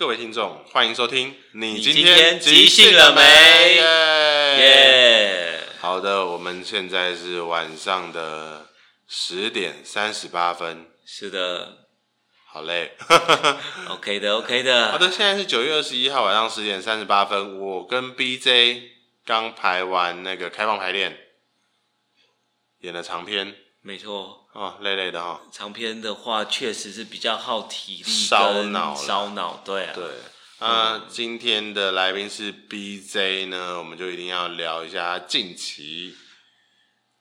各位听众，欢迎收听。你今天即兴了没？耶！好的，我们现在是晚上的十点三十八分。是的，好嘞。OK 的，OK 的。好的，现在是九月二十一号晚上十点三十八分。我跟 BJ 刚排完那个开放排练，演了长篇。没错。哦，累累的哈、哦。长篇的话，确实是比较耗体力、烧脑、烧脑。对啊。对。啊、嗯，今天的来宾是 BJ 呢，我们就一定要聊一下近期。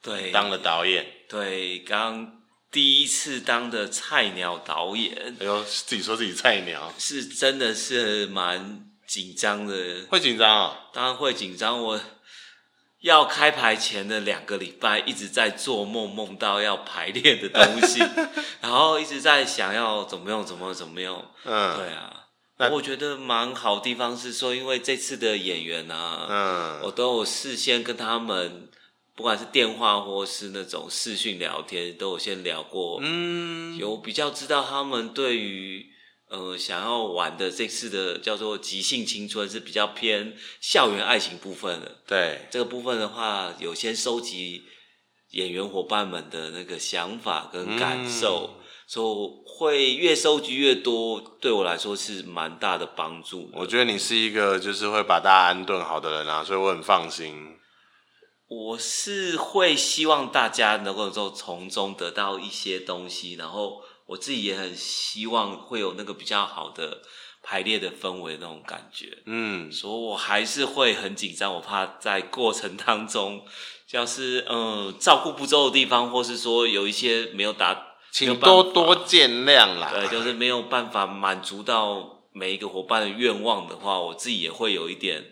对。当了导演。对，刚第一次当的菜鸟导演。哎呦，自己说自己菜鸟。是真的是蛮紧张的。会紧张啊？当然会紧张，我。要开牌前的两个礼拜，一直在做梦，梦到要排练的东西，然后一直在想要怎么用，怎么用怎么用。嗯，对啊。那我觉得蛮好的地方是说，因为这次的演员啊，嗯，我都有事先跟他们，不管是电话或是那种视讯聊天，都有先聊过，嗯，有比较知道他们对于。呃，想要玩的这次的叫做即兴青春是比较偏校园爱情部分的。对，这个部分的话，有先收集演员伙伴们的那个想法跟感受，嗯、所以会越收集越多，对我来说是蛮大的帮助。我觉得你是一个就是会把大家安顿好的人啊，所以我很放心。我是会希望大家能够从中得到一些东西，然后。我自己也很希望会有那个比较好的排列的氛围那种感觉，嗯，所以我还是会很紧张，我怕在过程当中，要是嗯照顾不周的地方，或是说有一些没有达，请多多见谅啦。对，就是没有办法满足到每一个伙伴的愿望的话，我自己也会有一点，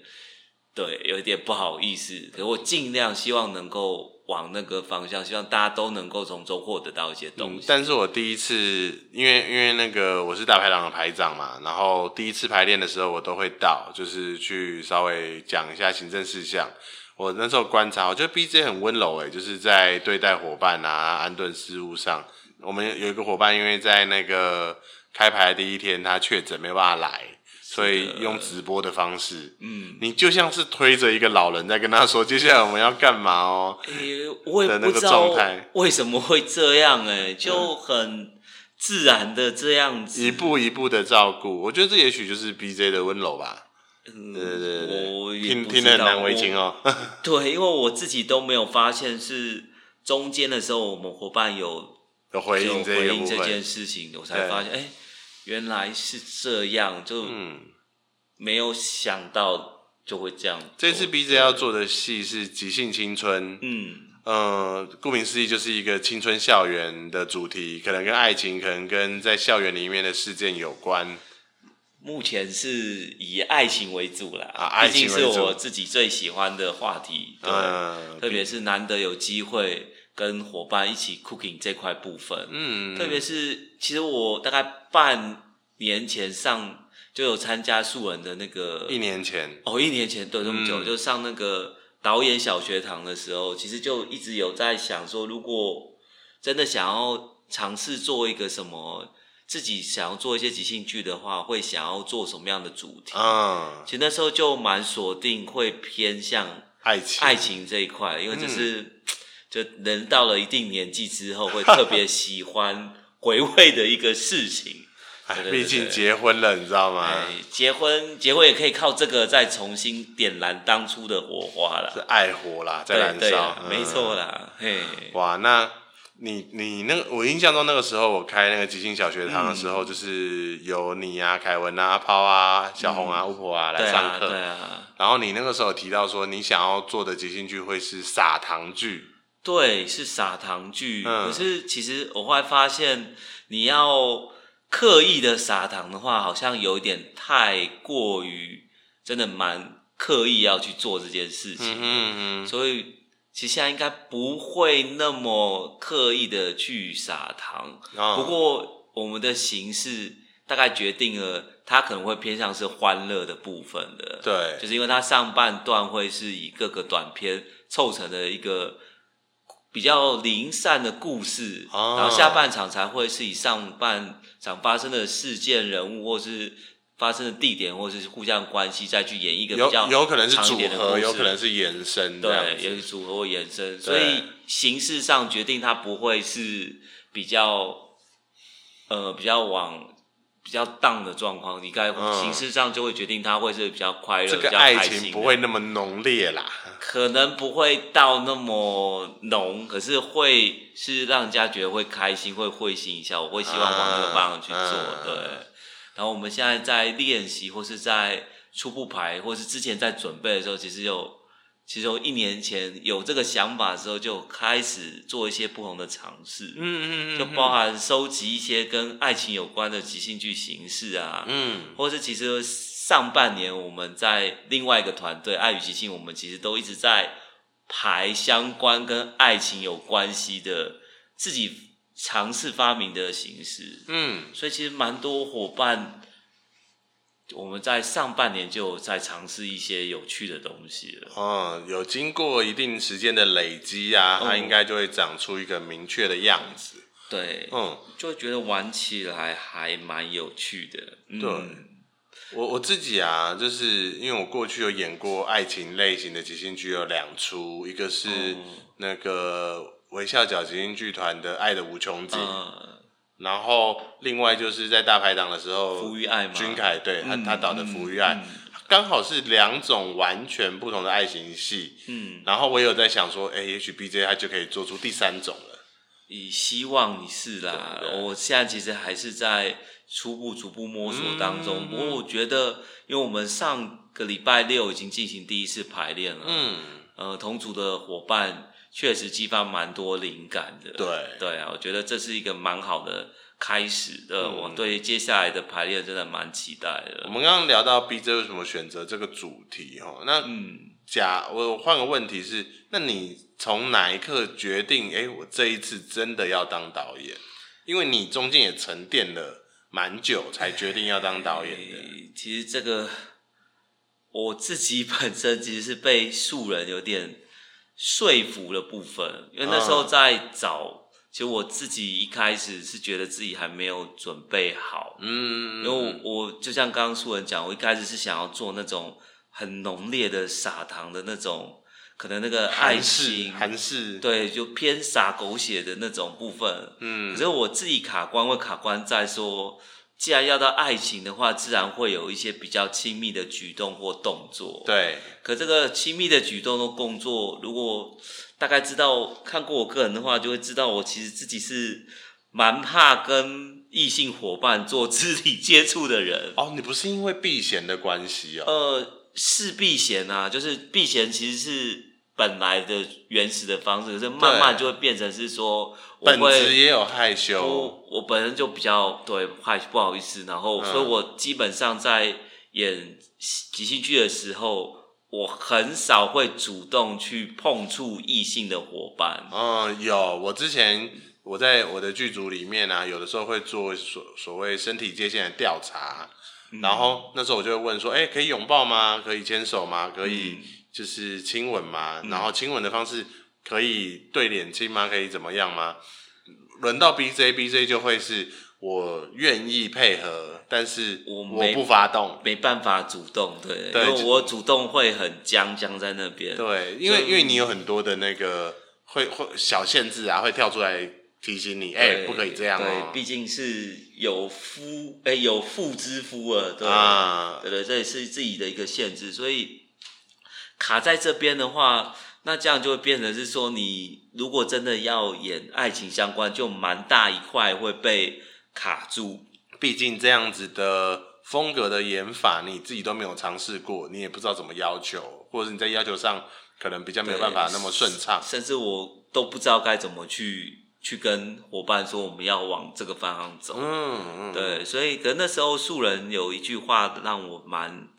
对，有一点不好意思。可是我尽量希望能够。往那个方向，希望大家都能够从中获得到一些东西。但是我第一次，因为因为那个我是大排档的排长嘛，然后第一次排练的时候，我都会到，就是去稍微讲一下行政事项。我那时候观察，我觉得 BJ 很温柔诶，就是在对待伙伴啊、安顿事务上。我们有一个伙伴，因为在那个开排的第一天，他确诊没办法来。所以用直播的方式，嗯，你就像是推着一个老人在跟他说，接下来我们要干嘛哦？诶、欸，我也不知道为什么会这样，哎，就很自然的这样子，一步一步的照顾。我觉得这也许就是 BJ 的温柔吧。嗯，对对对，我听听得很难为情哦。对，因为我自己都没有发现是中间的时候，我们伙伴有有回应这回应这件事情，我才发现，哎。原来是这样，就没有想到就会这样。这次 BJ 要做的戏是即兴青春，嗯，呃，顾名思义就是一个青春校园的主题，可能跟爱情，可能跟在校园里面的事件有关。目前是以爱情为主啦，啊，爱情是我自己最喜欢的话题，对，嗯，特别是难得有机会。跟伙伴一起 cooking 这块部分，嗯，特别是其实我大概半年前上就有参加素人的那个，一年前。哦，一年前对这么久，嗯，就上那个导演小学堂的时候，其实就一直有在想说，如果真的想要尝试做一个什么，自己想要做一些即兴剧的话，会想要做什么样的主题。啊？其实那时候就蛮锁定会偏向爱情。爱情这一块，因为这是。嗯就人到了一定年纪之后，会特别喜欢回味的一个事情。哎，毕竟结婚了，你知道吗？哎，结婚，结婚也可以靠这个再重新点燃当初的火花了。是爱火啦，在燃烧，没错啦。嘿，哇，那你你那个，我印象中那个时候我开那个即兴小学堂的时候，嗯、就是有你啊、凯文啊、阿抛啊、小红啊、巫、嗯、婆啊来上课。对啊。然后你那个时候提到说，你想要做的即兴剧会是撒糖剧。对，是撒糖剧。嗯。可是其实我后来发现，你要刻意的撒糖的话，好像有一点太过于，真的蛮刻意要去做这件事情。嗯嗯。所以其实现在应该不会那么刻意的去撒糖。哦。不过我们的形式大概决定了，它可能会偏向是欢乐的部分的。对。就是因为它上半段会是以各个短片凑成的一个。比较零散的故事，然后下半场才会是以上半场发生的事件、人物或是发生的地点，或者是互相关系，再去演一个比较有有可能是组合，有可能是延伸，对，也是组合或延伸，所以形式上决定它不会是比较呃比较往比较荡的状况，你该形式上就会决定他会是比较快乐，这个爱情不会那么浓烈啦，可能不会到那么浓，可是会是让人家觉得会开心，会会心一笑，我会希望往那个方向去做，嗯、对。然后我们现在在练习，或是在初步排，或是之前在准备的时候，其实有，其实我一年前有这个想法的时候，就开始做一些不同的尝试。嗯嗯嗯，就包含收集一些跟爱情有关的即兴剧形式啊，嗯，或是其实上半年我们在另外一个团队爱与即兴，我们其实都一直在排相关跟爱情有关系的自己。尝试发明的形式，嗯，所以其实蛮多伙伴，我们在上半年就在尝试一些有趣的东西了。嗯，有经过一定时间的累积啊，它应该就会长出一个明确的样子。对，嗯，就会觉得玩起来还蛮有趣的。嗯、对，我我自己啊，就是因为我过去有演过爱情类型的即兴剧，有两出，一个是那个。微笑角即兴剧团的《爱的无穷尽》，嗯，然后另外就是在大排档的时候，福于爱嘛，君凯对他他导的《福于爱》，刚好是两种完全不同的爱情戏。嗯，然后我有在想说，哎，也许 BJ 他就可以做出第三种了。以希望你是啦，我现在其实还是在初步逐步摸索当中。嗯，不过我觉得，因为我们上个礼拜六已经进行第一次排练了，嗯，呃，同组的伙伴。确实激发蛮多灵感的，对对啊，我觉得这是一个蛮好的开始的。嗯、我对接下来的排练真的蛮期待的。我们刚刚聊到 BJ 为什么选择这个主题哈？那嗯，假我换个问题是，那你从哪一刻决定？哎，我这一次真的要当导演？因为你中间也沉淀了蛮久，才决定要当导演的。其实这个我自己本身其实是被素人有点。说服的部分，因为那时候在找，其实我自己一开始是觉得自己还没有准备好，嗯，因为我，我就像刚刚素人讲，我一开始是想要做那种很浓烈的撒糖的那种，可能那个爱情，韩式，对，就偏撒狗血的那种部分，嗯，可是我自己卡关会卡关在说。既然要到爱情的话，自然会有一些比较亲密的举动或动作。对，可这个亲密的举动或动作，如果大概知道看过我个人的话，就会知道我其实自己是蛮怕跟异性伙伴做肢体接触的人。哦，你不是因为避嫌的关系哦？呃，是避嫌啊，就是避嫌其实是。本来的原始的方式，可是慢慢就会变成是说，本质也有害羞。我，我本身就比较对害不好意思，然后，嗯、所以我基本上在演即兴剧的时候，我很少会主动去碰触异性的伙伴。嗯，有，我之前我在我的剧组里面啊，有的时候会做所所谓身体界限的调查，嗯，然后那时候我就会问说，哎，可以拥抱吗？可以牵手吗？可以。嗯就是亲吻嘛，然后亲吻的方式可以对脸亲吗？可以怎么样吗？轮到 BJ，BJ 就会是我愿意配合，但是我我不发动，没办法主动，对，对，因为我主动会很僵僵在那边。对，因为因为你有很多的那个会会小限制啊，会跳出来提醒你，哎，不可以这样哦。对，毕竟是有夫哎有妇之夫啊，对啊，对对，这也是自己的一个限制，所以。卡在这边的话，那这样就会变成是说，你如果真的要演爱情相关，就蛮大一块会被卡住。毕竟这样子的风格的演法，你自己都没有尝试过，你也不知道怎么要求，或者是你在要求上可能比较没有办法那么顺畅。甚至我都不知道该怎么去去跟伙伴说我们要往这个方向走。嗯嗯，对，所以可能那时候素人有一句话让我蛮。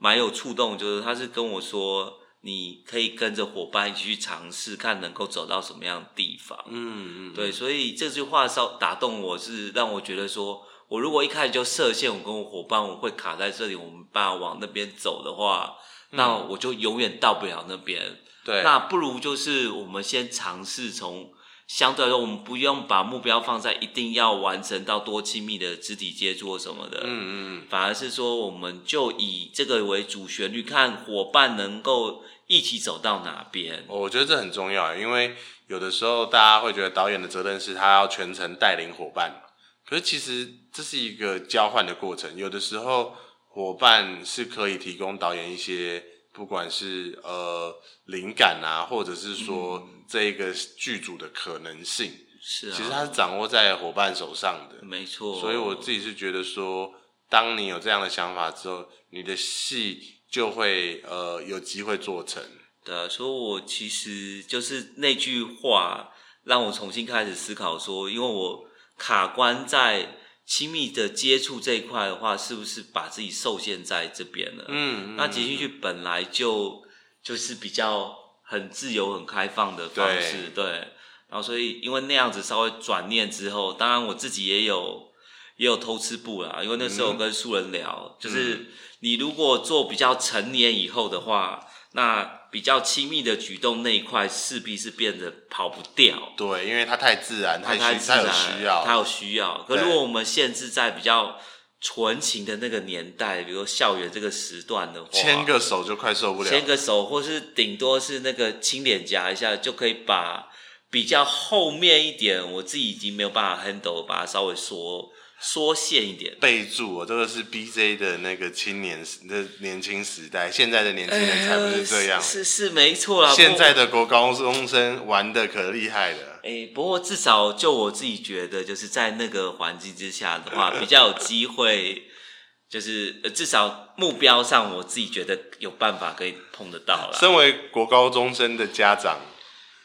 蛮有触动，就是他是跟我说，你可以跟着伙伴一起去尝试，看能够走到什么样的地方。嗯嗯，对，所以这句话稍打动我，是让我觉得说，我如果一开始就设限，我跟我伙伴我会卡在这里，我们把往那边走的话，那我就永远到不了那边。对，那不如就是我们先尝试从相对来说，我们不用把目标放在一定要完成到多亲密的肢体接触什么的，嗯嗯，反而是说，我们就以这个为主旋律，看伙伴能够一起走到哪边。我觉得这很重要，因为有的时候大家会觉得导演的责任是他要全程带领伙伴，可是其实这是一个交换的过程，有的时候伙伴是可以提供导演一些。不管是呃灵感啊，或者是说这一个剧组的可能性，是啊，其实它是掌握在伙伴手上的，没错。所以我自己是觉得说，当你有这样的想法之后，你的戏就会呃有机会做成。对啊，所以我其实就是那句话让我重新开始思考说，因为我卡关在。亲密的接触这一块的话，是不是把自己受限在这边了？嗯，那即兴剧本来就就是比较很自由、很开放的方式，对。对，然后所以因为那样子稍微转念之后，当然我自己也有也有偷吃步啦，因为那时候跟素人聊，嗯、就是你如果做比较成年以后的话，那。比较亲密的举动那一块势必是变得跑不掉，对，因为它太自然，太太自然，它有需要，它有需要。可如果我们限制在比较纯情的那个年代，比如说校园这个时段的话，牵个手就快受不了，牵个手，或是顶多是那个亲脸颊一下，就可以把比较后面一点，我自己已经没有办法 handle，把它稍微缩。缩限一点，备注哦，这个是 BJ 的那个青年时的年轻时代，现在的年轻人才不是这样，欸、是是，是没错啦。现在的国高中生玩的可厉害了。哎、欸，不过至少就我自己觉得，就是在那个环境之下的话，比较有机会，就是至少目标上，我自己觉得有办法可以碰得到了。身为国高中生的家长。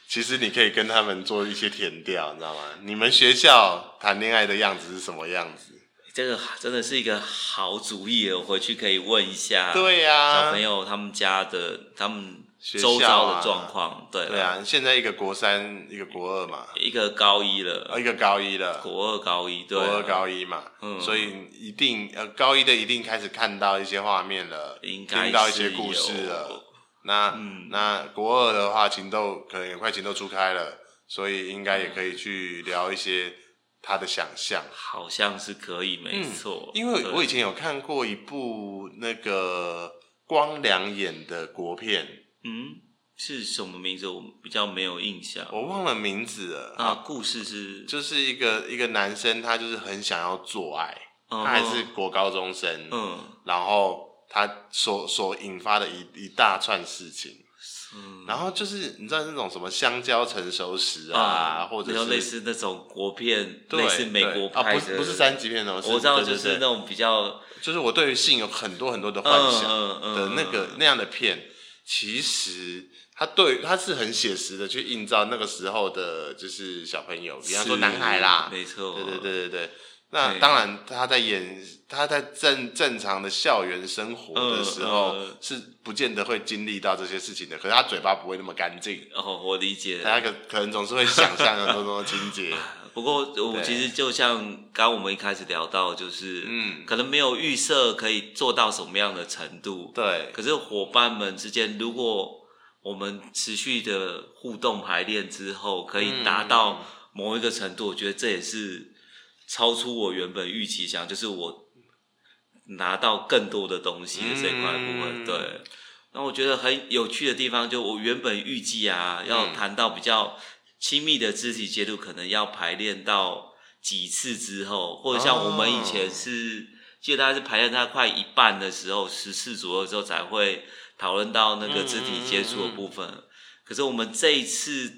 其实你可以跟他们做一些填调，你知道吗？你们学校谈恋爱的样子是什么样子？这个真的是一个好主意，我回去可以问一下。对呀，小朋友他们家的他们周遭的状况。对对啊，现在一个国三，一个国二嘛，一个高一了，一个高一了，国二高一，对，国二高一嘛。嗯，所以一定呃，高一的一定开始看到一些画面了，听到一些故事了。那、嗯、那国二的话，情窦可能也快情窦初开了，所以应该也可以去聊一些他的想象。好像是可以，没错、嗯。因为我以前有看过一部那个光良演的国片，嗯，是什么名字？我比较没有印象，我忘了名字了。啊，故事是就是一个一个男生，他就是很想要做爱，他还是国高中生，嗯，然后。他所所引发的一一大串事情，嗯，然后就是你知道那种什么香蕉成熟时啊，啊或者是类似那种国片，类似美国拍的，啊、不是不是三级片那种，我知道就是那种比较，就是我对于性有很多很多的幻想的那个、那样的片，其实他对他是很写实的去映照那个时候的，就是小朋友，比方说男孩啦，没错，对对对对对。那当然，他在演他在正正常的校园生活的时候，是不见得会经历到这些事情的。可是他嘴巴不会那么干净。哦，我理解。他可可能总是会想象很多多情节。不过我其实就像刚刚我们一开始聊到，就是嗯，可能没有预设可以做到什么样的程度。对。可是伙伴们之间，如果我们持续的互动排练之后，可以达到某一个程度，我觉得这也是。超出我原本预期想，就是我拿到更多的东西的这一块部分。嗯、对，那我觉得很有趣的地方，就我原本预计啊，要谈到比较亲密的肢体接触，可能要排练到几次之后，或者像我们以前是，哦、记得大概是排练到快一半的时候，十次左右之后才会讨论到那个肢体接触的部分。嗯嗯嗯，可是我们这一次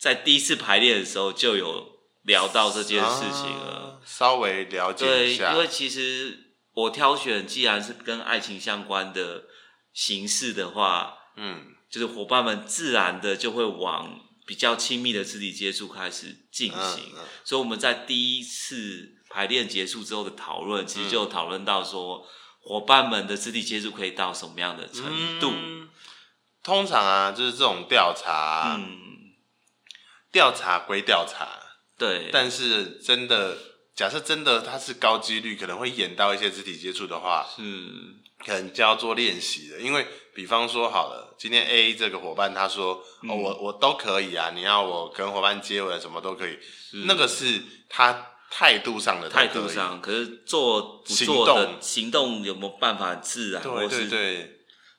在第一次排练的时候就有。聊到这件事情了，啊、稍微了解一下。对，因为其实我挑选，既然是跟爱情相关的形式的话，嗯，就是伙伴们自然的就会往比较亲密的肢体接触开始进行。嗯嗯、所以我们在第一次排练结束之后的讨论，其实就讨论到说，伙伴们的肢体接触可以到什么样的程度？嗯、通常啊，就是这种调查，嗯，调查归调查。对，但是真的假设真的他是高几率可能会演到一些肢体接触的话，是可能就要做练习的。因为比方说好了，今天 A 这个伙伴他说，嗯、哦，我我都可以啊，你要我跟伙伴接吻什么都可以，那个是他态度上的态度上，可是做不做的行动，行动有没有办法自然？对对对，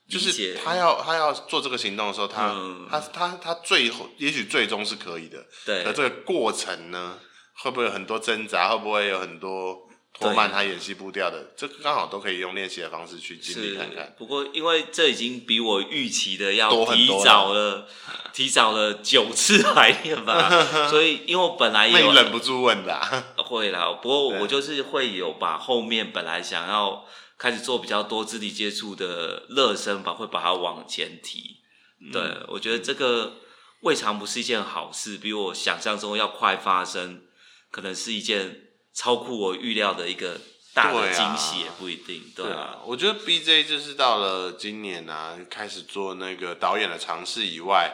就是他要他要做这个行动的时候，他、嗯、他他他最后也许最终是可以的，对，可这个过程呢？会不会有很多挣扎？会不会有很多拖慢他演戏步调的？这刚好都可以用练习的方式去经历看看。不过，因为这已经比我预期的要提早了，了提早了九次排练吧。所以，因为我本来也有忍不住问啦，会啦。不过，我就是会有把后面本来想要开始做比较多肢体接触的热身吧，会把它往前提。对，嗯、我觉得这个未尝不是一件好事，比我想象中要快发生。可能是一件超乎我预料的一个大的惊喜，也不一定。对啊，对啊，我觉得 BJ 就是到了今年啊，开始做那个导演的尝试以外，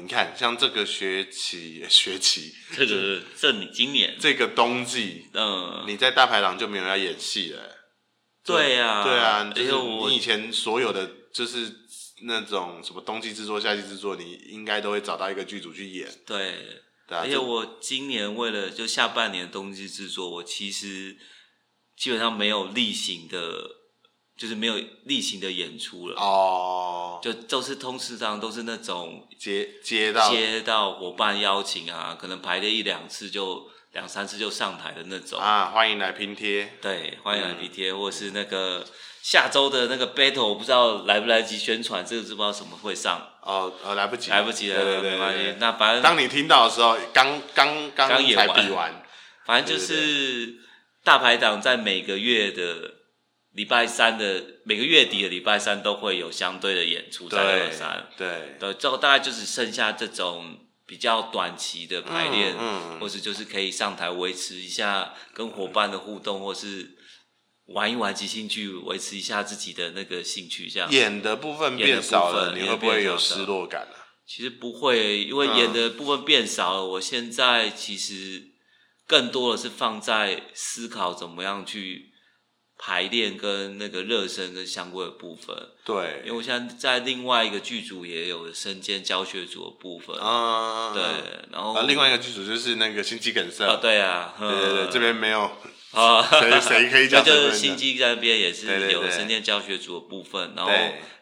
你看像这个学期学期，这个这你今年这个冬季，嗯，你在大排档就没有要演戏了。对呀，对啊，就是你以前所有的就是那种什么冬季制作、夏季制作，你应该都会找到一个剧组去演。对。而且我今年为了就下半年冬季制作，我其实基本上没有例行的，就是没有例行的演出了。哦，就都是通时上都是那种接接到接到伙伴邀请啊，可能排练一两次就两三次就上台的那种啊。欢迎来拼贴，对，欢迎来拼贴，嗯、或者是那个。下周的那个 battle 我不知道来不来及宣传，这个知不知道什么会上？哦，呃，来不及，来不及了，对对。那反正当你听到的时候，刚刚刚才比完，反正就是大排档在每个月的礼拜三的每个月底的礼拜三都会有相对的演出在二三，对对，之后大概就只剩下这种比较短期的排练，嗯，嗯，或是就是可以上台维持一下跟伙伴的互动，或是。玩一玩即兴剧，维持一下自己的那个兴趣，这样演的部分变少了，你会不会有失落感啊？其实不会，因为演的部分变少了，嗯、我现在其实更多的是放在思考怎么样去排练跟那个热身跟相关的部分。对，因为我现在在另外一个剧组也有身兼教学组的部分。啊、嗯，对，然后、啊、另外一个剧组就是那个心肌梗塞。啊，对啊，对对对，这边没有。啊，谁谁可以 讲？就是心机在那边也是有身兼教学组的部分，然后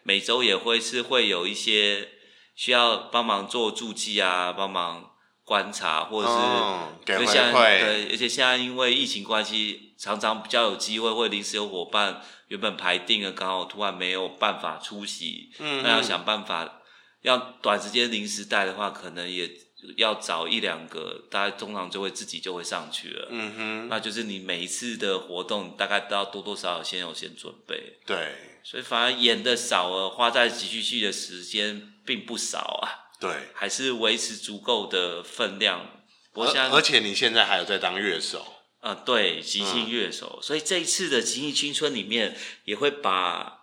每周也会是会有一些需要帮忙做助记啊，帮忙观察，或者是、嗯。对，而且现在因为疫情关系，常常比较有机会会临时有伙伴原本排定了，刚好突然没有办法出席，嗯，那要想办法要短时间临时带的话，可能也。要找一两个，大家通常就会自己就会上去了。嗯哼，那就是你每一次的活动，大概都要多多少少先有先准备。对，所以反而演的少了，花在即兴剧的时间并不少啊。对，还是维持足够的分量。我想而且你现在还有在当乐手。啊、呃，对，即兴乐手。嗯、所以这一次的即兴青春里面也会把。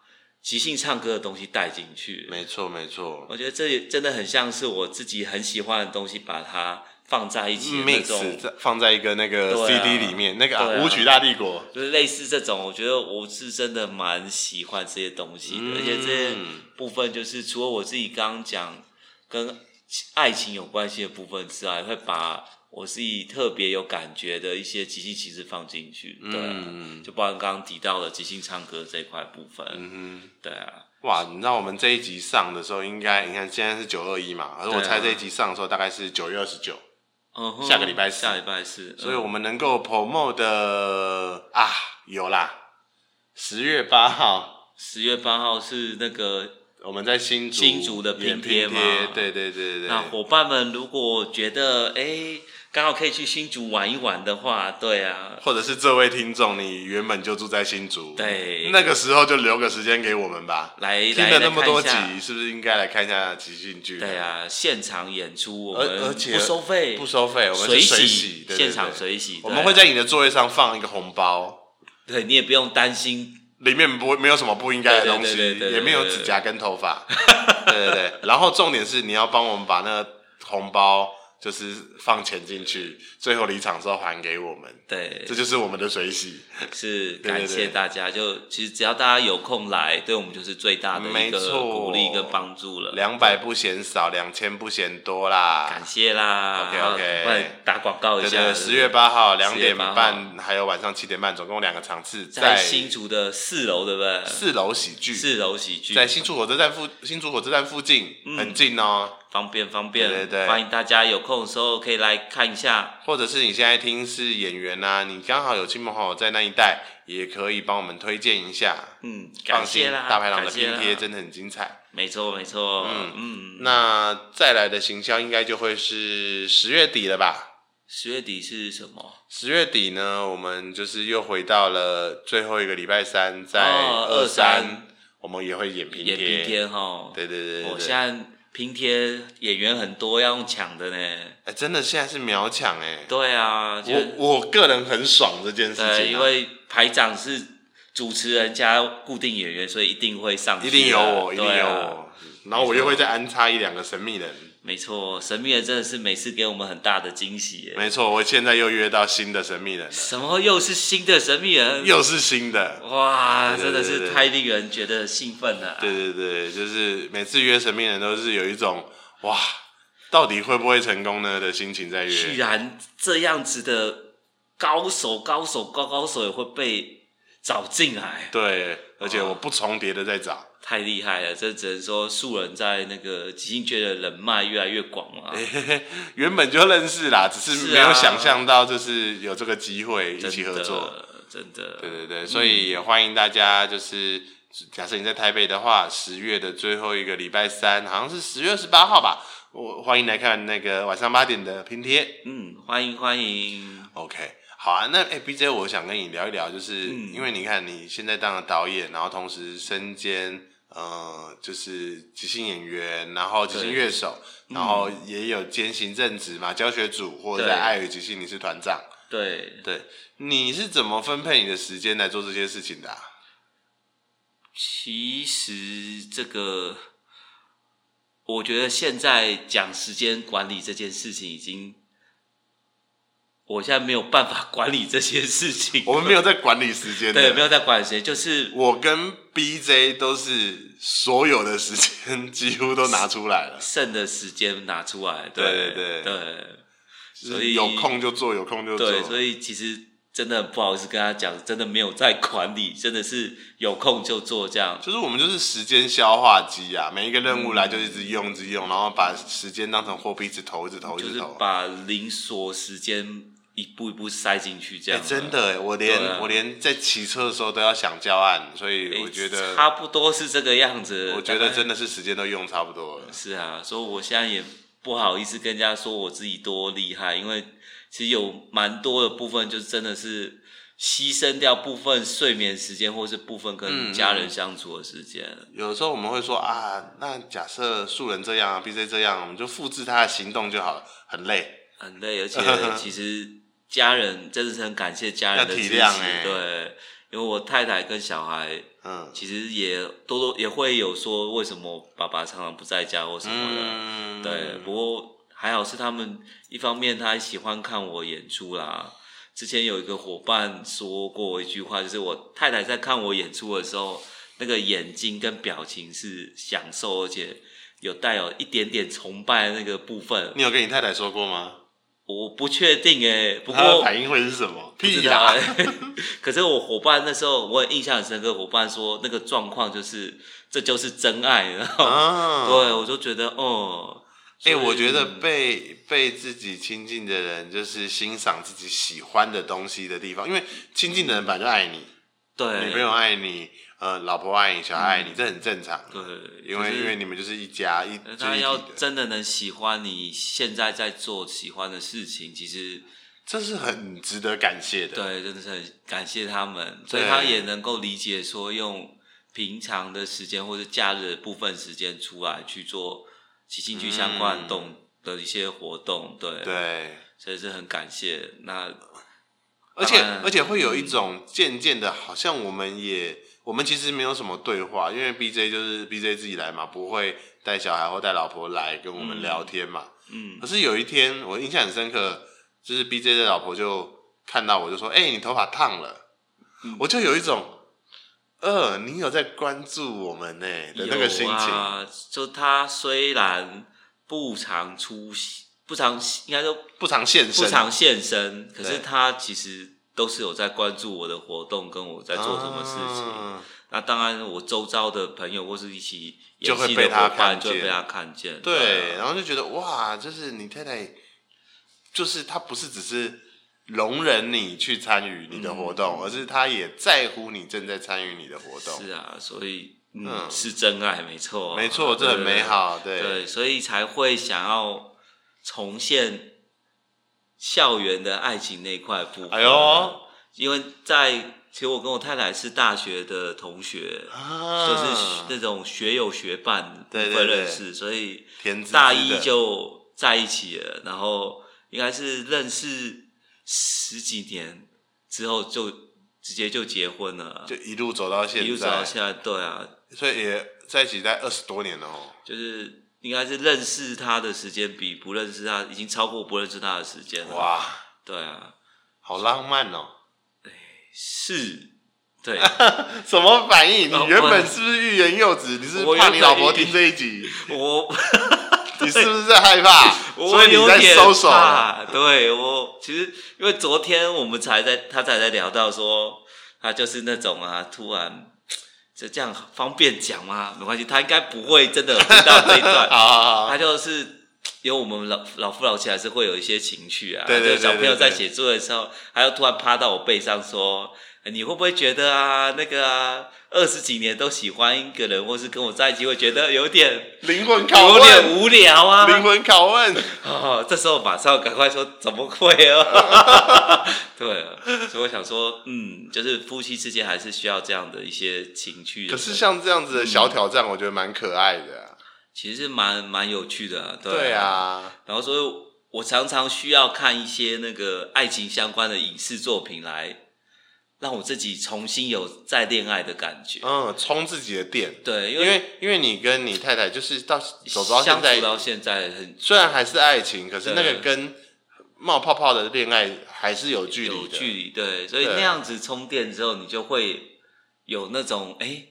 即兴唱歌的东西带进去，没错没错。我觉得这也真的很像是我自己很喜欢的东西，把它放在一起那种，mix 放在一个那个 CD 里面，啊、那个、舞曲大帝国，就是类似这种。我觉得我是真的蛮喜欢这些东西的，嗯、而且这些部分就是除了我自己刚刚讲跟爱情有关系的部分之外，会把。我自己特别有感觉的一些即兴其实放进去，对、啊，嗯、就包括刚刚提到的即兴唱歌这一块部分，嗯哼，对啊，哇，你知道我们这一集上的时候，应该你看现在是九二一嘛，而我猜这一集上的时候大概是九月二十九，嗯，下个礼拜四，下礼拜四，所以我们能够 promote 的啊，有啦，十月八号，十月八号是那个。我们在新竹新竹的拼贴嘛，对对对对。那伙伴们如果觉得哎，刚好可以去新竹玩一玩的话，对啊。或者是这位听众，你原本就住在新竹，对，那个时候就留个时间给我们吧。来，听了那么多集，是不是应该来看一下即兴剧？对啊，现场演出，我们不收费，不收费，我们是随喜，现场随喜。我们会在你的座位上放一个红包，对，你也不用担心。里面不会没有什么不应该的东西，也没有指甲跟头发，对对对。然后重点是你要帮我们把那个红包，就是放钱进去，最后离场时候还给我们。对，这就是我们的水洗。是感谢大家，就其实只要大家有空来，对我们就是最大的一个鼓励跟帮助了。两百不嫌少，两千不嫌多啦。感谢啦。OK OK，快打广告一下。十月八号两点半，还有晚上七点半，总共两个场次，在新竹的四楼，对不对？四楼喜剧。四楼喜剧，在新竹火车站附新竹火车站附近，嗯、很近哦。方便方便，对对对，欢迎大家有空的时候可以来看一下，或者是你现在听是演员呐、啊，你刚好有亲朋好友在那一带，也可以帮我们推荐一下。嗯，感谢啦，大排档的拼贴真的很精彩。没错没错，嗯嗯，那再来的行销应该就会是十月底了吧？十月底是什么？十月底呢，我们就是又回到了最后一个礼拜三，在二三、哦，我们也会演拼贴，演拼贴哈。对对对，对，我现在。拼贴演员很多，要用抢的呢。哎，真的现在是秒抢哎。对啊，我我个人很爽这件事情。对，因为排长是主持人加固定演员，所以一定会上去。一定有我，一定有我。然后我又会再安插一两个神秘人。没错，神秘人真的是每次给我们很大的惊喜耶。没错，我现在又约到新的神秘人了。什么又是新的神秘人？又是新的。哇，真的是太令人觉得兴奋了。对对对，就是每次约神秘人都是有一种哇，到底会不会成功呢的心情在约。居然这样子的高手、高手、高高手也会被找进来。对，而且我不重叠的在找。太厉害了，这只能说素人在那个即兴界的人脉越来越广嘛。原本就认识啦，只是没有想象到就是有这个机会一起合作。真的，真的，对对对，所以也欢迎大家，就是假设你在台北的话，十月的最后一个礼拜三，好像是十月二十八号吧，我欢迎来看那个晚上八点的拼贴。嗯，欢迎欢迎。OK。好啊，那哎，BJ，我想跟你聊一聊，就是、嗯、因为你看你现在当了导演，然后同时身兼呃，就是即兴演员，然后即兴乐手，然后也有兼行政职嘛，教学组或者在爱与即兴你是团长。对对，你是怎么分配你的时间来做这些事情的、啊？其实这个，我觉得现在讲时间管理这件事情已经。我现在没有办法 管理这些事情。我们没有在管理时间。对，没有在管理时间，就是我跟 BJ 都是所有的时间 几乎都拿出来了，剩的时间拿出来。对对对对，所以有空就做，有空就做。对，所以其实真的很不好意思跟他讲，真的没有在管理，真的是有空就做这样。就是我们就是时间消化机啊，每一个任务来就一直用，一直用，然后把时间当成货币，一直投，一直投，一直投，就是把零锁时间。一步一步塞进去，这样、欸、真的，我连、啊、我连在骑车的时候都要想教案，所以我觉得、欸、差不多是这个样子。我觉得真的是时间都用差不多了。是啊，所以我现在也不好意思跟人家说我自己多厉害，因为其实有蛮多的部分就是真的是牺牲掉部分睡眠时间，或是部分跟家人相处的时间、嗯。有的时候我们会说啊，那假设素人这样，BJ 这样，我们就复制他的行动就好了，很累，很累，而且 其实。家人真的是很感谢家人的支持，欸、对，因为我太太跟小孩，嗯，其实也多多也会有说，为什么爸爸常常不在家或什么的，嗯、对，不过还好是他们一方面他喜欢看我演出啦。之前有一个伙伴说过一句话，就是我太太在看我演出的时候，那个眼睛跟表情是享受，而且有带有一点点崇拜的那个部分。你有跟你太太说过吗？我不确定诶，不过反应会是什么？不知道。可是我伙伴那时候，我印象很深刻。伙伴说那个状况就是，这就是真爱。然后，啊、对，我就觉得哦，哎、欸，我觉得被被自己亲近的人，就是欣赏自己喜欢的东西的地方，因为亲近的人本来就爱你，对，女朋友爱你。呃，老婆爱你，小孩爱你，嗯、这很正常。对，因为、就是、因为你们就是一家一。他要真的能喜欢你现在在做喜欢的事情，其实这是很值得感谢的。对，真的是很感谢他们，所以他也能够理解说，用平常的时间或者假日的部分时间出来去做即兴趣相关动的一些活动。对对，所以是很感谢。那而且而且会有一种渐渐的，好像我们也。我们其实没有什么对话，因为 BJ 就是 BJ 自己来嘛，不会带小孩或带老婆来跟我们聊天嘛。嗯。可是有一天，我印象很深刻，就是 B J 的老婆就看到我就说：“哎、欸，你头发烫了。嗯”我就有一种，呃，你有在关注我们呢的那个心情。啊、就他虽然不常出席，不常应该说不常现身，不常现身，可是他其实都是有在关注我的活动，跟我在做什么事情。啊。那当然，我周遭的朋友或是一起演戏的伙伴就会被他看见，对，对，然后就觉得哇，就是你太太，就是他不是只是容忍你去参与你的活动，嗯，而是他也在乎你正在参与你的活动。是啊，所以嗯，嗯。是真爱，没错，啊，没错，这很美好，对。对，对，所以才会想要重现校园的爱情那块部分。哎呦，因为在。其实我跟我太太是大学的同学，啊、就是那种学友学伴会认识，对对对，所以大一就在一起了，然后应该是认识十几年之后就直接就结婚了，就一路走到现在，一路走到现在，对啊，所以也在一起在二十多年了哦。就是应该是认识他的时间比不认识他已经超过不认识他的时间了。哇，对啊，好浪漫哦。是，对，什么反应？你原本是不是欲言又止？你是怕你老婆听这一集？我，你是不是在害怕？所以你在收手。对我，其实因为昨天我们才在，他才在聊到说，他就是那种啊，突然就这样方便讲吗？没关系，他应该不会真的有听到这一段。好好好，他就是。因为我们老老夫老妻还是会有一些情绪啊，对对对对对，就小朋友在写作业的时候，他又突然趴到我背上说：“你会不会觉得啊，那个啊，二十几年都喜欢一个人，或是跟我在一起，会觉得有点灵魂拷问，有点无聊啊？”灵魂拷问，哦，这时候马上赶快说：“怎么会啊？” 对啊，所以我想说，嗯，就是夫妻之间还是需要这样的一些情趣。可是像这样子的小挑战，我觉得蛮可爱的啊。其实是蛮蛮有趣的，啊对，啊，对啊。然后所以，我常常需要看一些那个爱情相关的影视作品，来让我自己重新有再恋爱的感觉。嗯，充自己的电。对，因为因为，你跟你太太就是到走到现在，到现在很，虽然还是爱情，可是那个跟冒泡泡的恋爱还是有距离的。有距离，对。所以那样子充电之后，你就会有那种哎。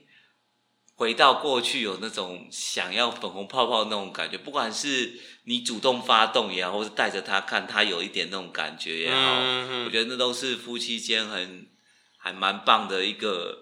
回到过去，有那种想要粉红泡泡那种感觉，不管是你主动发动也好，或是带着他看他有一点那种感觉也好，嗯、我觉得那都是夫妻间很还蛮棒的一个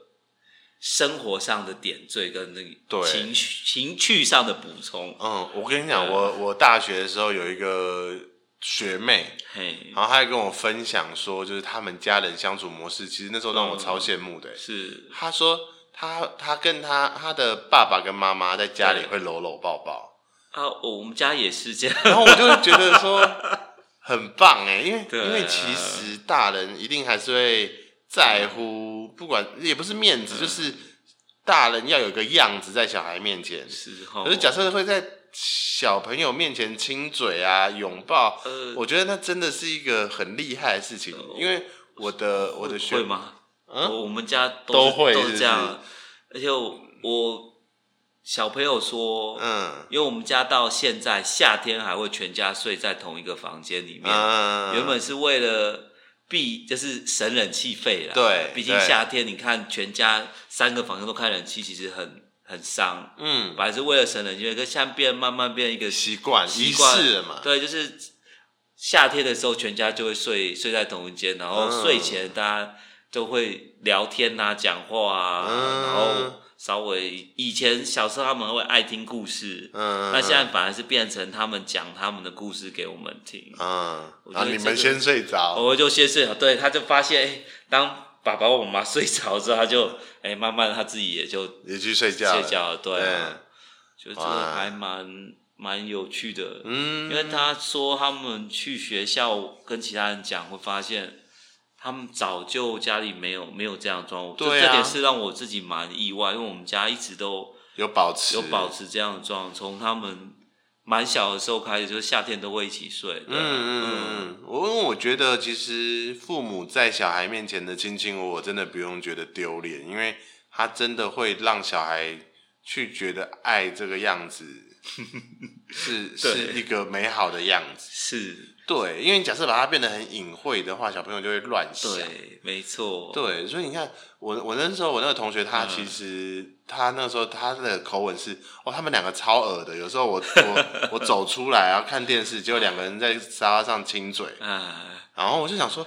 生活上的点缀跟那个情绪情趣上的补充。嗯，我跟你讲，我我大学的时候有一个学妹，嘿，然后她还跟我分享说，就是他们家人相处模式，其实那时候让我超羡慕的。嗯、是，她说。她她跟她她的爸爸跟妈妈在家里会搂搂抱抱啊，我们家也是这样。然后我就觉得说 很棒哎，因为因为其实大人一定还是会在乎，不管也不是面子，就是大人要有个样子在小孩面前。是，可是假设会在小朋友面前亲嘴啊、拥抱，我觉得那真的是一个很厉害的事情。因为我的我的学会吗？嗯，我们家都，都会都是这样，而且我，我小朋友说，嗯，因为我们家到现在夏天还会全家睡在同一个房间里面，嗯，原本是为了避，就是省冷气费了，对，毕竟夏天你看全家三个房间都开冷气，其实很很伤，嗯，本来是为了省冷气费，可是现在变慢慢变一个习惯习惯。了嘛，对，就是夏天的时候全家就会睡睡在同一间，然后睡前大家。就会聊天啊，讲话啊，嗯、然后稍微以前小时候他们会爱听故事，嗯，那现在反而是变成他们讲他们的故事给我们听，嗯，然后你们先睡着，我就先睡着，对，他就发现，哎，当爸爸我妈睡着之后，他就，哎，慢慢他自己也就也去睡觉，睡觉了，对，就这个还蛮蛮有趣的，嗯，因为他说他们去学校跟其他人讲，会发现。他们早就家里没有没有这样装，对啊，这点是让我自己蛮意外，因为我们家一直都有保持有保持这样的装，从他们蛮小的时候开始，就是夏天都会一起睡。嗯嗯嗯，我因为我觉得其实父母在小孩面前的卿卿我我，真的不用觉得丢脸，因为他真的会让小孩去觉得爱这个样子 是是一个美好的样子，是。对，因为假设把它变得很隐晦的话，小朋友就会乱想。对，没错。对，所以你看，我我那时候我那个同学，他其实、嗯、他那个时候他的口吻是，哦，他们两个超恶的。有时候我我我走出来然后看电视，结果两个人在沙发上亲嘴。嗯。然后我就想说，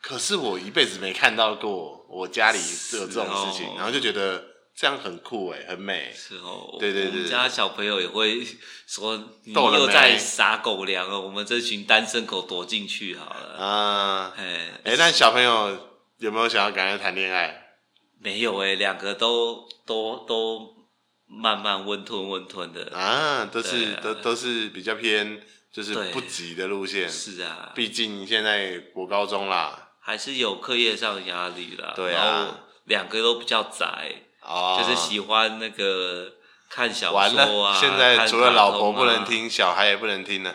可是我一辈子没看到过我家里有这种事情，哦、然后就觉得。这样很酷哎，很美。是哦，对对对，我们家小朋友也会说，你又在撒狗粮了。我们这群单身狗躲进去好了。啊，哎哎，那小朋友有没有想要赶快谈恋爱？没有哎，两个都都都慢慢温吞温吞的啊，都是都都是比较偏就是不急的路线。是啊，毕竟现在国高中啦，还是有课业上的压力啦。对啊，两个都比较宅。哦，就是喜欢那个看小说啊。完了，现在除了老婆不能听，小孩也不能听了。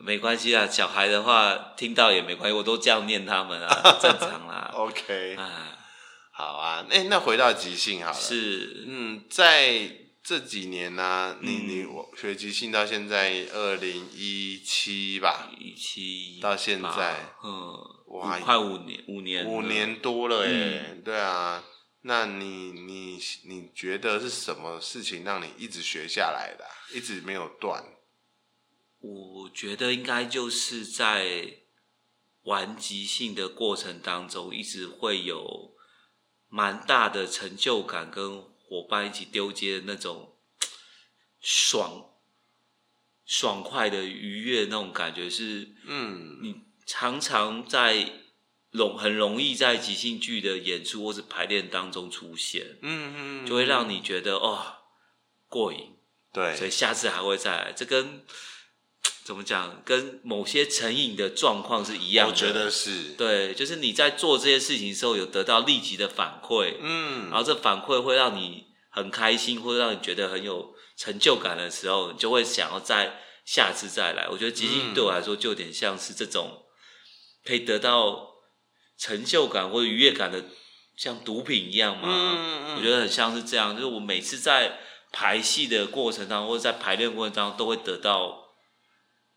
没关系啊，小孩的话听到也没关系，我都这样念他们啊，正常啦。OK，啊好啊。哎，那回到即兴好了。是，嗯，在这几年呢，你你我学即兴到现在二零一七吧，一七到现在，嗯，哇，快五年，五年，五年多了耶。对啊。那你你你觉得是什么事情让你一直学下来的，一直没有断？我觉得应该就是在玩即兴的过程当中，一直会有蛮大的成就感，跟伙伴一起丢接的那种爽爽快的愉悦那种感觉是，嗯，你常常在。容很容易在即兴剧的演出或是排练当中出现，嗯嗯，就会让你觉得哦过瘾，对，所以下次还会再来。这跟怎么讲，跟某些成瘾的状况是一样的。我觉得是，对，就是你在做这些事情的时候有得到立即的反馈，嗯，然后这反馈会让你很开心，或者让你觉得很有成就感的时候，你就会想要再下次再来。我觉得即兴对我来说就有点像是这种可以得到。成就感或者愉悦感的，像毒品一样嘛？嗯嗯，我觉得很像是这样，就是我每次在排戏的过程当中，或者在排练过程当中，都会得到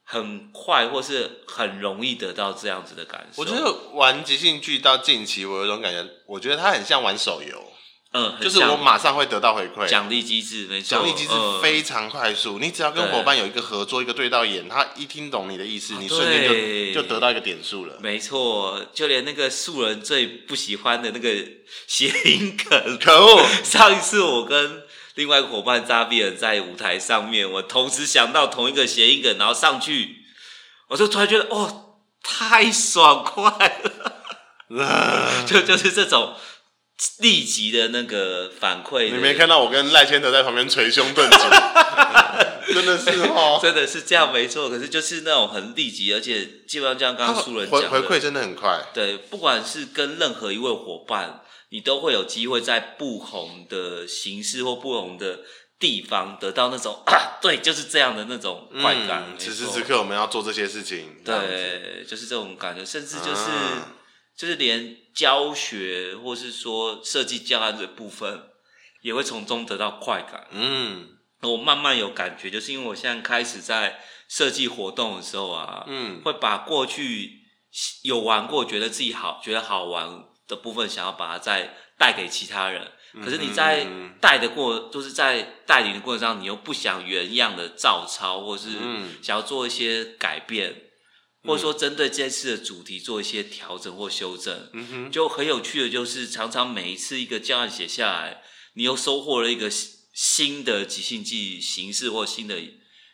很快或是很容易得到这样子的感受。我觉得玩即兴剧到近期，我有一种感觉，我觉得它很像玩手游。嗯，就是我马上会得到回馈，奖励机制没错，奖励机制非常快速。你只要跟伙伴有一个合作，一个对到眼，他一听懂你的意思，你瞬间就就得到一个点数了。没错，就连那个素人最不喜欢的那个谐音梗，可恶！上一次我跟另外一个伙伴扎比尔在舞台上面，我同时想到同一个谐音梗，然后上去，我就突然觉得哦，太爽快了，就就是这种。立即的那个反馈，你没看到我跟赖千德在旁边捶胸顿足，真的是哦，真的是这样没错。可是就是那种很立即，而且基本上像刚刚素人讲的，回回馈真的很快。对，不管是跟任何一位伙伴，你都会有机会在不同的形式或不同的地方得到那种啊，对，就是这样的那种快感。嗯、此时此刻我们要做这些事情，对，就是这种感觉，甚至就是。啊就是连教学或是说设计教案的部分，也会从中得到快感。嗯，我慢慢有感觉，就是因为我现在开始在设计活动的时候啊，嗯，会把过去有玩过、觉得自己好、觉得好玩的部分，想要把它再带给其他人。可是你在带的过，就是在带领的过程上，你又不想原样的照抄，或是想要做一些改变。或者说针对这次的主题做一些调整或修正，嗯哼，就很有趣的就是，常常每一次一个教案写下来，你又收获了一个新的即兴剧形式或新的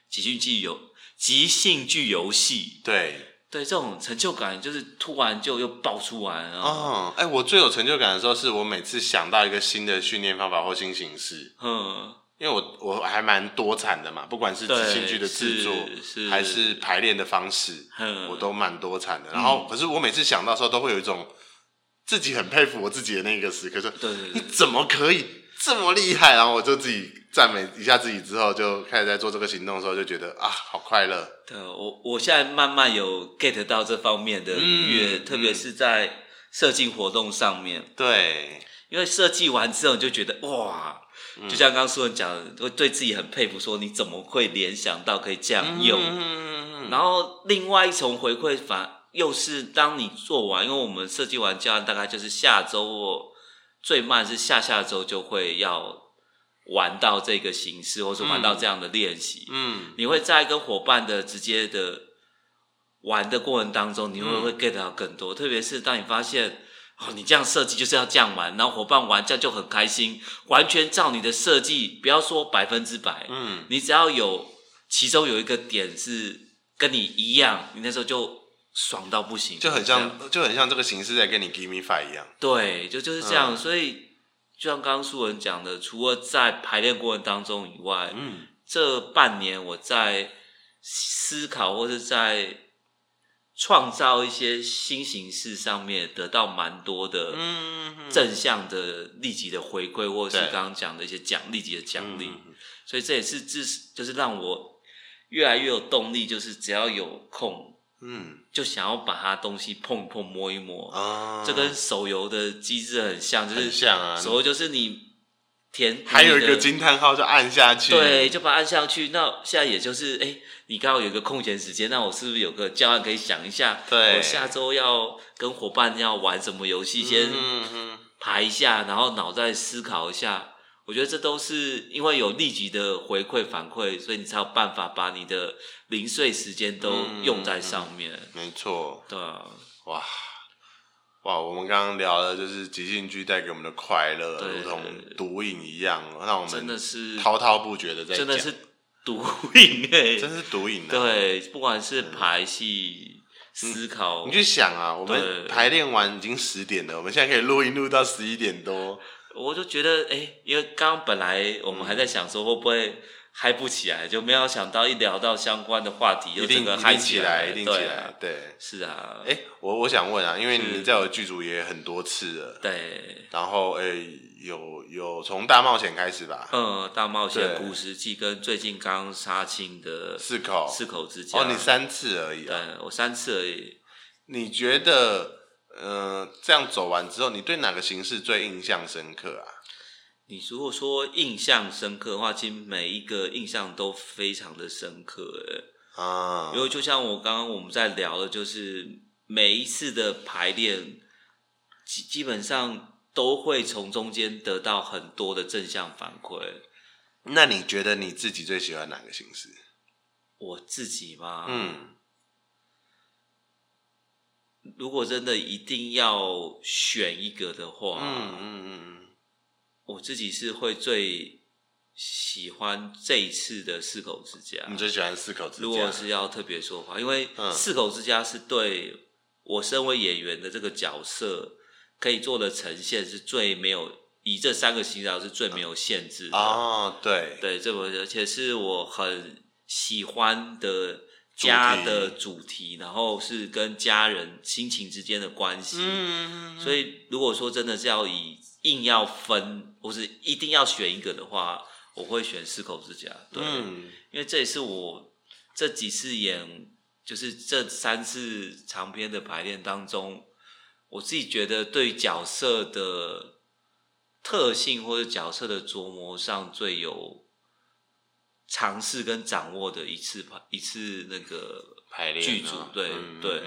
即兴剧游即兴剧游戏。对对，这种成就感就是突然就又爆出来啊。哦，哎，我最有成就感的时候，是我每次想到一个新的训练方法或新形式。嗯。因为我我还蛮多产的嘛，不管是即兴剧的制作，还是排练的方式，嗯、我都蛮多产的。然后，嗯、可是我每次想到的时候，都会有一种自己很佩服我自己的那个时刻，说：“对对对，你怎么可以这么厉害？”然后我就自己赞美一下自己，之后就开始在做这个行动的时候，就觉得啊，好快乐。对，我我现在慢慢有 get 到这方面的愉悦，嗯、特别是在设计活动上面。对。因为设计完之后你就觉得哇，嗯、就像刚刚苏文讲的，会对自己很佩服，说你怎么会联想到可以这样用？嗯、然后另外一重回馈反又是当你做完，因为我们设计完教案大概就是下周或最慢是下下周就会要玩到这个形式，或者玩到这样的练习。嗯，你会在跟伙伴的直接的玩的过程当中，你会不会 get 到更多？嗯、特别是当你发现。哦，你这样设计就是要这样玩，然后伙伴玩这样就很开心，完全照你的设计，不要说百分之百，嗯，你只要有其中有一个点是跟你一样，你那时候就爽到不行，就很像，就很像这个形式在跟你 give me five 一样，对，就就是这样。嗯、所以就像刚刚素文讲的，除了在排练过程当中以外，嗯，这半年我在思考或是在。创造一些新形式上面得到蛮多的正向的立即的回馈，或者是刚刚讲的一些奖立即的奖励，所以这也是支持，就是让我越来越有动力，就是只要有空，嗯，就想要把它东西碰一碰摸一摸，啊，这跟手游的机制很像，就是像啊，手游就是你。填还有一个惊叹号就按下去，对，就把它按下去。那现在也就是，哎，你刚好有一个空闲时间，那我是不是有个教案可以想一下？对，我下周要跟伙伴要玩什么游戏，先排一下，然后脑袋思考一下。我觉得这都是因为有立即的回馈反馈，所以你才有办法把你的零碎时间都用在上面。没错，对啊，哇。哇，我们刚刚聊的就是即兴剧带给我们的快乐，如同毒瘾一样，让我们真的是滔滔不绝的在讲，真的是毒瘾哎，真是毒瘾。对，不管是排戏、嗯、思考，你去想啊，我们排练完已经十点了，我们现在可以录音录到十一点多，我就觉得哎，因为刚刚本来我们还在想说会不会。嗨不起来，就没有想到一聊到相关的话题，就整个嗨起来，一定起来，对，是啊。哎，我我想问啊，因为你在我的剧组也很多次了，对。然后，哎，有有从大冒险开始吧？嗯，大冒险、古时记跟最近刚杀青的四口四口之家。哦，你三次而已。对，我三次而已。你觉得，嗯，这样走完之后，你对哪个形式最印象深刻啊？你如果说印象深刻的话，其实每一个印象都非常的深刻，诶啊，因为就像我刚刚我们在聊的，就是每一次的排练，基基本上都会从中间得到很多的正向反馈。那你觉得你自己最喜欢哪个形式？我自己吗？嗯，如果真的一定要选一个的话，嗯嗯嗯。我自己是会最喜欢这一次的四口之家。你最喜欢四口之家？如果是要特别说的话，因为四口之家是对我身为演员的这个角色可以做的呈现是最没有，以这三个形象是最没有限制的。哦，对对，这么而且是我很喜欢的家的主题，然后是跟家人亲情之间的关系。嗯，所以如果说真的是要以硬要分，或是一定要选一个的话，我会选四口之家。对，嗯、因为这也是我这几次演，就是这三次长篇的排练当中，我自己觉得对角色的特性或者角色的琢磨上最有尝试跟掌握的一次排一次那个排练剧组。对。对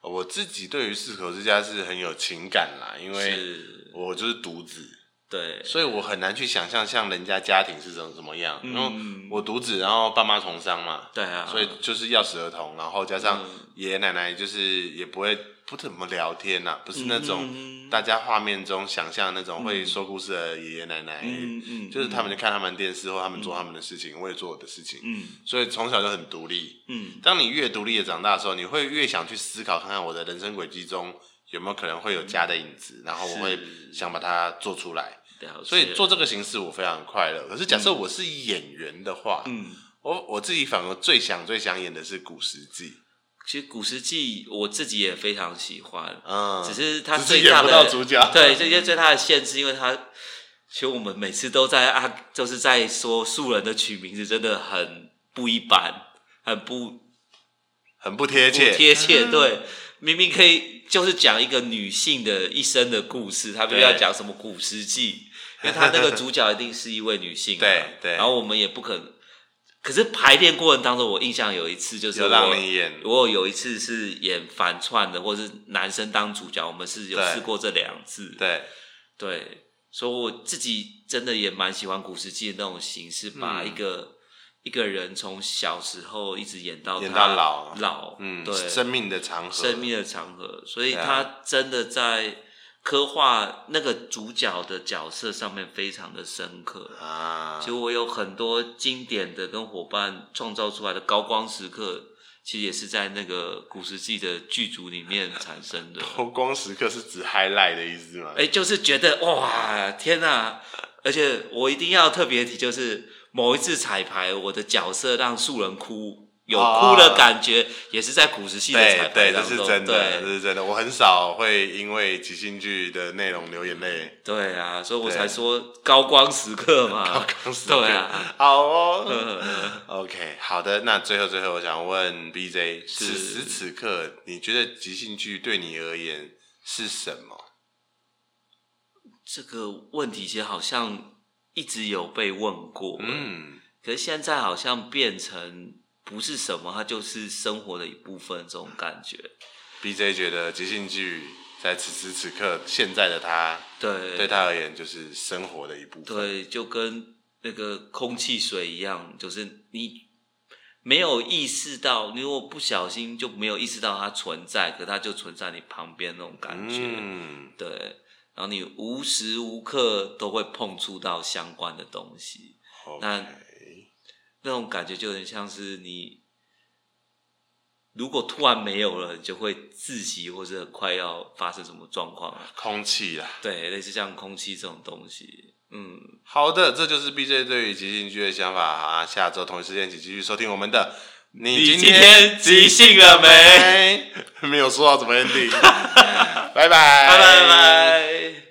我自己对于四口之家是很有情感啦，因为我就是独子，对，所以我很难去想象像人家家庭是怎怎么样。嗯、然后我独子，然后爸妈从商嘛，对啊，所以就是要死儿童，然后加上爷爷奶奶就是也不会。不怎么聊天呐、啊，不是那种大家画面中想象那种会说故事的爷爷奶奶，嗯嗯、就是他们就看他们电视或他们做他们的事情，嗯、我也做我的事情，嗯、所以从小就很独立。嗯、当你越独立的长大的时候，你会越想去思考，看看我的人生轨迹中有没有可能会有家的影子，嗯、然后我会想把它做出来。所以做这个形式我非常快乐。可是假设我是演员的话，嗯、我我自己反而最想最想演的是古时记。其实《古时记》我自己也非常喜欢，嗯，只是他最大的主角对这些最大的限制，因为他其实我们每次都在啊，就是在说素人的取名字真的很不一般，很不很不贴切，贴切。对，明明可以就是讲一个女性的一生的故事，他不要讲什么古时记，因为他那个主角一定是一位女性，对对。然后我们也不可能，可是排练过程当中，我印象有一次就是我，让你演我有一次是演反串的，或是男生当主角，我们是有试过这两次，对对，所以我自己真的也蛮喜欢古时记的那种形式，把一个。一个人从小时候一直演到演到老老，嗯，对，生命的长河，生命的长河，所以他真的在刻画那个主角的角色上面非常的深刻啊。其实我有很多经典的跟伙伴创造出来的高光时刻，其实也是在那个古时记的剧组里面产生的。高光时刻是指 highlight 的意思吗？哎，就是觉得哇，天哪！而且我一定要特别提，就是。某一次彩排，我的角色让素人哭，有哭的感觉，哦、也是在古时系的彩排对，这是真的，这是真的。我很少会因为即兴剧的内容流眼泪。对啊，所以我才说高光时刻嘛。高光时刻。对啊，好哦。OK，好的。那最后最后，我想问 BJ，此时此刻，你觉得即兴剧对你而言是什么？这个问题其实好像。一直有被问过，嗯，可是现在好像变成不是什么，它就是生活的一部分，这种感觉。BJ 觉得即兴剧在此时此刻，现在的他，对，对他而言就是生活的一部分，对，就跟那个空气水一样，就是你没有意识到，你如果不小心就没有意识到它存在，可它就存在你旁边那种感觉，嗯，对。然后你无时无刻都会碰触到相关的东西.那那种感觉就很像是你如果突然没有了，你就会窒息，或者很快要发生什么状况。空气啊，对，类似像空气这种东西。嗯，好的，这就是 BJ 对于即兴剧的想法啊。下周同一时间请继续收听我们的。你今天即兴了没？没有说到怎么 ending。拜拜，拜拜拜拜。